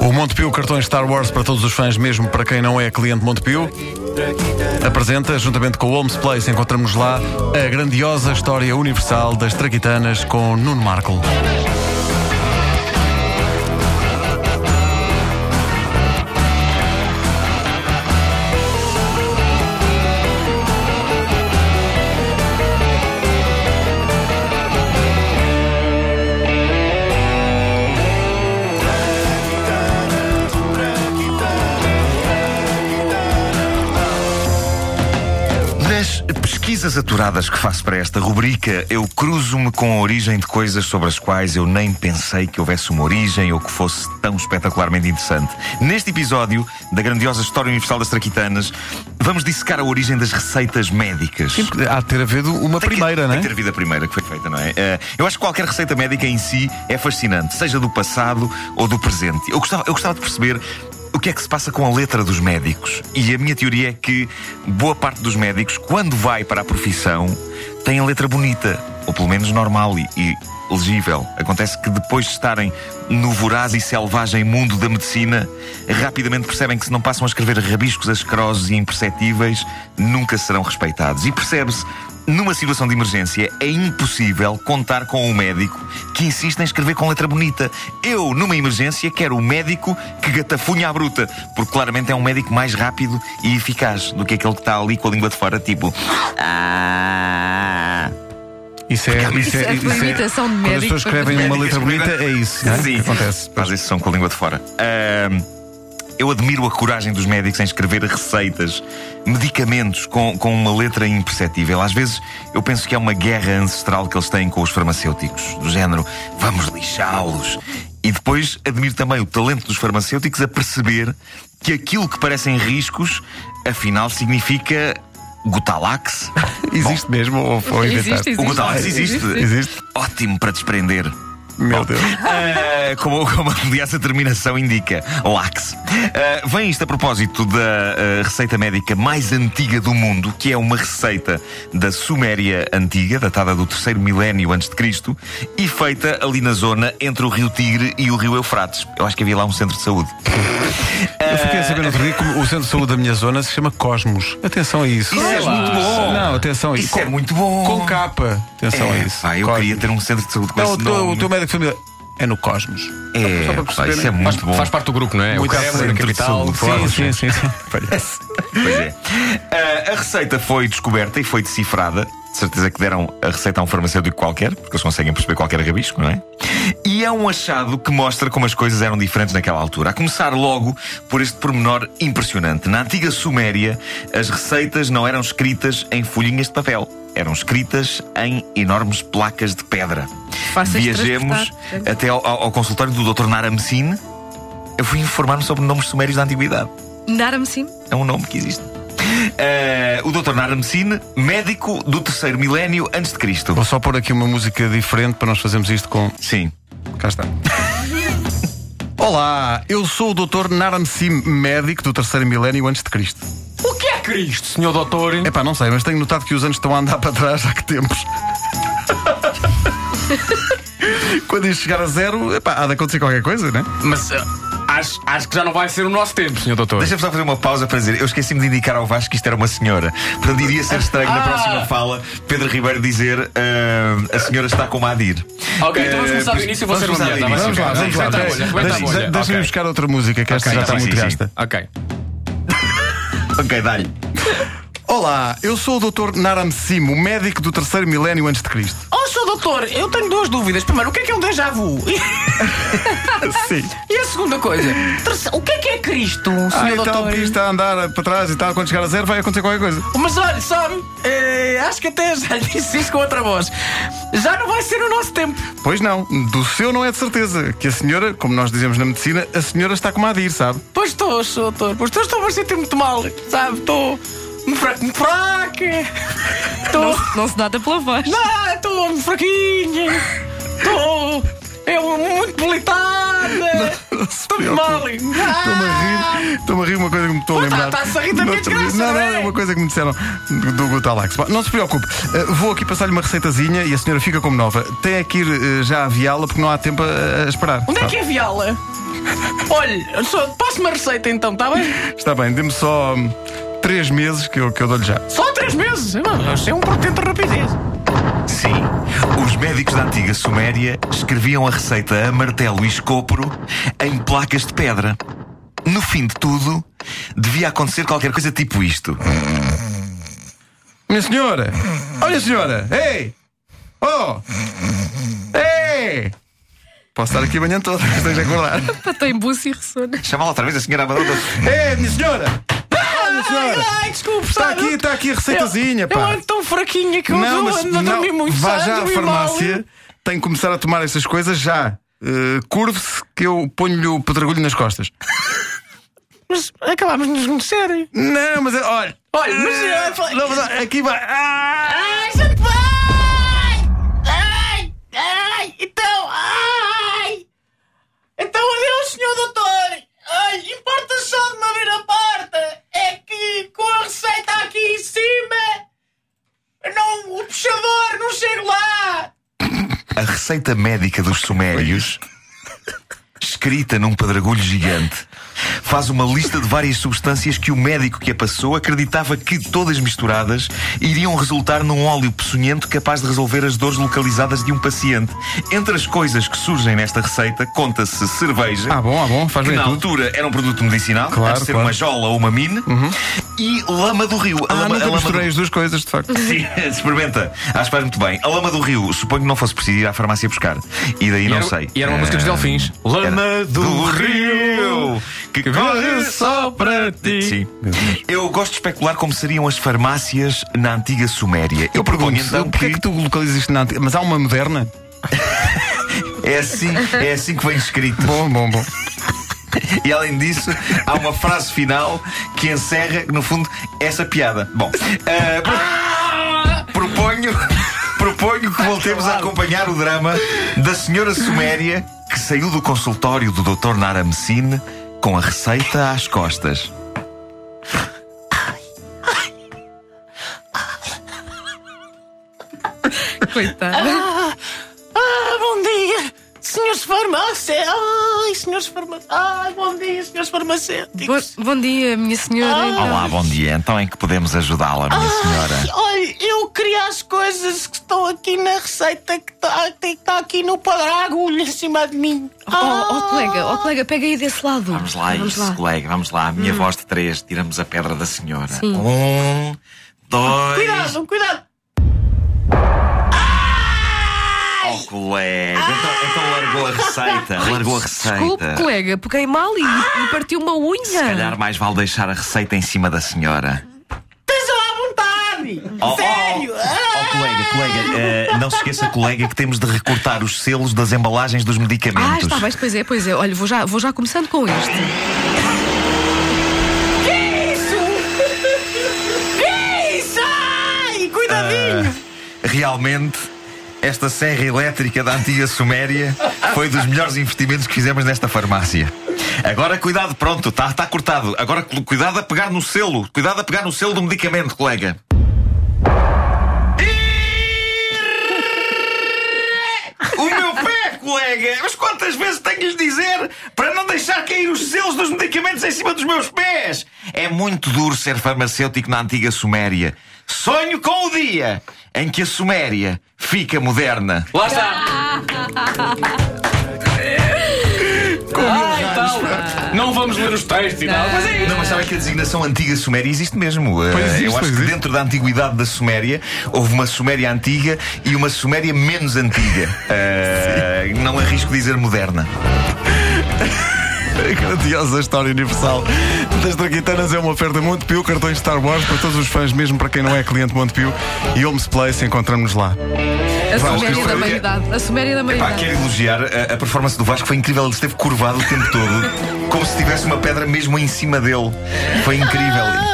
O Montepio Cartões Star Wars para todos os fãs, mesmo para quem não é cliente Montepio, apresenta, juntamente com o Holmes Place, encontramos lá a grandiosa história universal das Traquitanas com Nuno Marco. Pesquisas aturadas que faço para esta rubrica, eu cruzo-me com a origem de coisas sobre as quais eu nem pensei que houvesse uma origem ou que fosse tão espetacularmente interessante. Neste episódio da grandiosa História Universal das Traquitanas, vamos dissecar a origem das receitas médicas. Sim, porque há de ter havido uma Tem que- primeira, não Tem é? que ter havido a primeira que foi feita, não é? Eh, eu acho que qualquer receita médica em si é fascinante, seja do passado ou do presente. Eu gostava, eu gostava de perceber o que é que se passa com a letra dos médicos. E a minha teoria é que boa parte dos médicos, quando vai para a profissão, tem a letra bonita, ou pelo menos normal e, e legível. Acontece que depois de estarem no voraz e selvagem mundo da medicina, rapidamente percebem que se não passam a escrever rabiscos asquerosos e imperceptíveis, nunca serão respeitados. E percebe-se numa situação de emergência, é impossível contar com um médico que insiste em escrever com letra bonita. Eu, numa emergência, quero um médico que gatafunha à bruta, porque claramente é um médico mais rápido e eficaz do que aquele que está ali com a língua de fora, tipo. Ah. Isso é, isso é, Isso é uma imitação de Quando as médico. pessoas escrevem uma letra bonita, é isso, não é? Sim, Que acontece. Faz esse som com a língua de fora. Ahm, eu admiro a coragem dos médicos em escrever receitas, medicamentos com, com uma letra imperceptível. Às vezes eu penso que é uma guerra ancestral que eles têm com os farmacêuticos, do género, vamos lixá-los. E depois admiro também o talento dos farmacêuticos a perceber que aquilo que parecem riscos, afinal significa Gutalax. Existe mesmo ou foi Existe, inventado? existe. O Gutalax existe. Existe? Ótimo para desprender. Meu Deus. Ah, como, como aliás a terminação indica, lax. Ah, vem isto a propósito da ah, receita médica mais antiga do mundo, que é uma receita da Suméria antiga, datada do terceiro milénio antes de Cristo, e feita ali na zona entre o Rio Tigre e o Rio Eufrates. Eu acho que havia lá um centro de saúde. Eu fiquei a saber no outro dia que o centro de saúde da minha zona se chama Cosmos. Atenção a isso. Isso é muito bom. Não, atenção a isso. Isso é muito bom. Com capa. Atenção a É, isso. pá, eu Cosmos. queria ter um centro de saúde com Não, o esse teu, nome. o teu médico de família é no Cosmos. É, Só para pá, isso é muito bom. Faz parte do grupo, não é? Muito o Câmara, frente a de capital. saúde, claro. claro. Sim, sim, sim. Parece. Pois é. Ah, a receita foi descoberta e foi decifrada. De certeza que deram a receita a um farmacêutico qualquer, porque eles conseguem perceber qualquer rabisco, não é? E é um achado que mostra como as coisas eram diferentes naquela altura. A começar logo por este pormenor impressionante. Na antiga Suméria, as receitas não eram escritas em folhinhas de papel. Eram escritas em enormes placas de pedra. Fáceis Viajemos até ao, ao- ao consultório do Dr. Naramsine. Eu fui informar-me sobre nomes sumérios da antiguidade. Dar-me sim. É um nome que existe. Eh, o Dr. Naramsine, médico do terceiro milénio antes de Cristo. Vou só pôr aqui uma música diferente para nós fazermos isto com. Sim. Cá está. Olá, eu sou o Dr. Naramsim, médico do terceiro milénio antes de Cristo. O que é Cristo, senhor doutor? Epá, não sei, mas tenho notado que os anos estão a andar para trás há que tempos. Quando isto chegar a zero, epá, há de acontecer qualquer coisa, né? Mas ah, acho, acho que já não vai ser o nosso tempo, senhor doutor. Deixa-me só fazer uma pausa para dizer, eu esqueci-me de indicar ao Vasco que isto era uma senhora. Portanto, iria ser estranho na Ah. próxima fala Pedro Ribeiro dizer ah, a senhora está com uma Adir. Ok, então vamos Eh, começar do início e vou ser uma mulher. do Vamos lá, vamos lá. A Deixa- bolha. Deixa-me Ok. buscar outra música, que esta Ok, já está sim, muito sim, gasta. Ok. Ok, dá-lhe. Olá, eu sou o Dr. Naramsim, o médico do terceiro milénio antes de Cristo. Doutor, eu tenho duas dúvidas. Primeiro, o que é que é um déjà vu? Sim. E a segunda coisa, o que é que é Cristo, senhor Ah, então doutor? está a andar para trás e tal, quando chegar a zero vai acontecer qualquer coisa. Mas olha, sabe, eh, acho que até já lhe disse isso com outra voz. Já não vai ser o nosso tempo. Pois não, do seu não é de certeza. Que a senhora, como nós dizemos na medicina, a senhora está como a dir, sabe? Pois estou, doutor. Pois estou, estou a sentir muito mal, sabe? Estou fraca. Fraca. Estou. Não se nota pela voz. Não, estou muito fraquinha. Estou. Eu muito debilitada. se Estou preocupe. mal. Estou-me a rir, estou-me a rir uma coisa que me estou a lembrar. tá-se a rir da minha Não, não, não é? é uma coisa que me disseram do, Gutalax. Não se preocupe, vou aqui passar-lhe uma receitazinha e a senhora fica como nova. Tem é que ir já a aviá-la porque não há tempo a, a esperar. Onde é que é Viala? Olha, só passe-me a receita então, está bem? Está bem, dê-me só três meses que eu, que eu dou-lhe já. Só três meses. Isso é um portento de rapidez. Sim, os médicos da antiga Suméria escreviam a receita a martelo e escopro em placas de pedra. No fim de tudo, devia acontecer qualquer coisa tipo isto. Minha senhora! Olha, senhora! Ei! Oh! Ei! Posso estar aqui a manhã toda, esteja a acordar. Em buço e ressona. Chamá-la outra vez a senhora Amadora. Ei, minha senhora! Olha, senhora! Ai, desculpe, Está sabe? aqui, está aqui a receitazinha, eu, pá. Eu ando tão fraquinha que eu Não, mas ando a dormir muito vá já à mal. farmácia, tem que começar a tomar essas coisas já. Uh, Curve-se que eu ponho-lhe o pedregulho nas costas. Mas acabámos de nos conhecer. Não, mas é- olha. Olha, mas, Eh, eh, não, mas, aqui vai. Ah! Ai, gente, vai! Ai, ai, então, ai! Então, adeus, senhor doutor! Receita médica dos Sumérios, escrita num pedregulho gigante, faz uma lista de várias substâncias que o médico que a passou acreditava que, todas misturadas, iriam resultar num óleo peçonhento capaz de resolver as dores localizadas de um paciente. Entre as coisas que surgem nesta receita, conta-se cerveja. Ah, bom, ah, bom, faz que bem na tudo. altura era um produto medicinal, Claro, antes de ser claro. uma jola ou uma mine, e lama do rio. A Ah, lama, a nunca lama misturei do... as duas coisas, de facto. Sim, experimenta. Acho que faz muito bem. A lama do rio, suponho que não fosse preciso ir à farmácia buscar. E daí não era, sei. E era uma música dos Eh, Delfins. Lama era do Rio. Que Que corre só para ti. Sim. Eu gosto de especular como seriam as farmácias na antiga Suméria. Eu, Eu proponho pergunto, então porque é que tu localizas isto na antiga? Mas há uma moderna? é assim, é assim que vem escrito. Bom, bom, bom. E além disso, há uma frase final que encerra, no fundo, essa piada. Bom, eh, pro- proponho, proponho que voltemos a acompanhar o drama da senhora Suméria que saiu do consultório do Dr. Naramcine com a receita às costas. Coitada. Ah, bom dia, senhores farmácia. Ai, senhores farmácia. Ai, bom dia, senhores farmacêuticos. Bom, bom dia, minha senhora. Ah. Então, Olá, bom dia. Então em que podemos ajudá-la, minha senhora? Ai, olha, eu queria as coisas que estão aqui na receita que está tá aqui no padrão a agulha em cima de mim. Oh, oh, colega, oh, colega, pega aí desse lado. Vamos lá, Vamos isso, lá. colega, vamos lá. A minha voz de três, tiramos a pedra da senhora. Sim. Um, dois. Cuidado, cuidado. Oh, colega. Então, então largou a receita. largou a receita. Desculpe, colega, peguei mal e, e partiu uma unha. Se calhar mais vale deixar a receita em cima da senhora. Tens lá à vontade. Oh, Sério. Oh, oh, oh, colega, colega, eh, não se esqueça, colega, que temos de recortar os selos das embalagens dos Ah, medicamentos. está bem, pois é, pois é. Olha, vou já, vou já começando com este. Isso! Isso! Ai, cuidadinho! Realmente, esta serra elétrica da antiga Suméria foi dos melhores investimentos que fizemos nesta farmácia. Agora cuidado, pronto, está tá cortado. Agora cu- cuidado a pegar no selo. Cuidado a pegar no selo do medicamento, colega. O meu pé, colega! Mas quantas vezes tenho de dizer para deixar cair os selos dos medicamentos em cima dos meus pés? É muito duro ser farmacêutico na antiga Suméria. Sonho com o dia em que a Suméria fica moderna. Lá está! Ah, então, não vamos ler os textos e tal. Mas é Não, mas sabe que a designação antiga Suméria existe mesmo. Pois existe, eu acho pois que existe. dentro da antiguidade da Suméria houve uma Suméria antiga e uma Suméria menos antiga. Uh, não arrisco dizer moderna. A grandiosa história universal das Traquitanas é uma oferta Montepio, cartões Star Wars para todos os fãs, mesmo para quem não é cliente Montepio. E Homes Place, encontramos lá. A Vasco, Suméria da meia-idade. A Suméria da Pá, meia-idade. quero elogiar a, a performance do Vasco, foi incrível. Ele esteve curvado o tempo todo, como se tivesse uma pedra mesmo em cima dele. Foi incrível.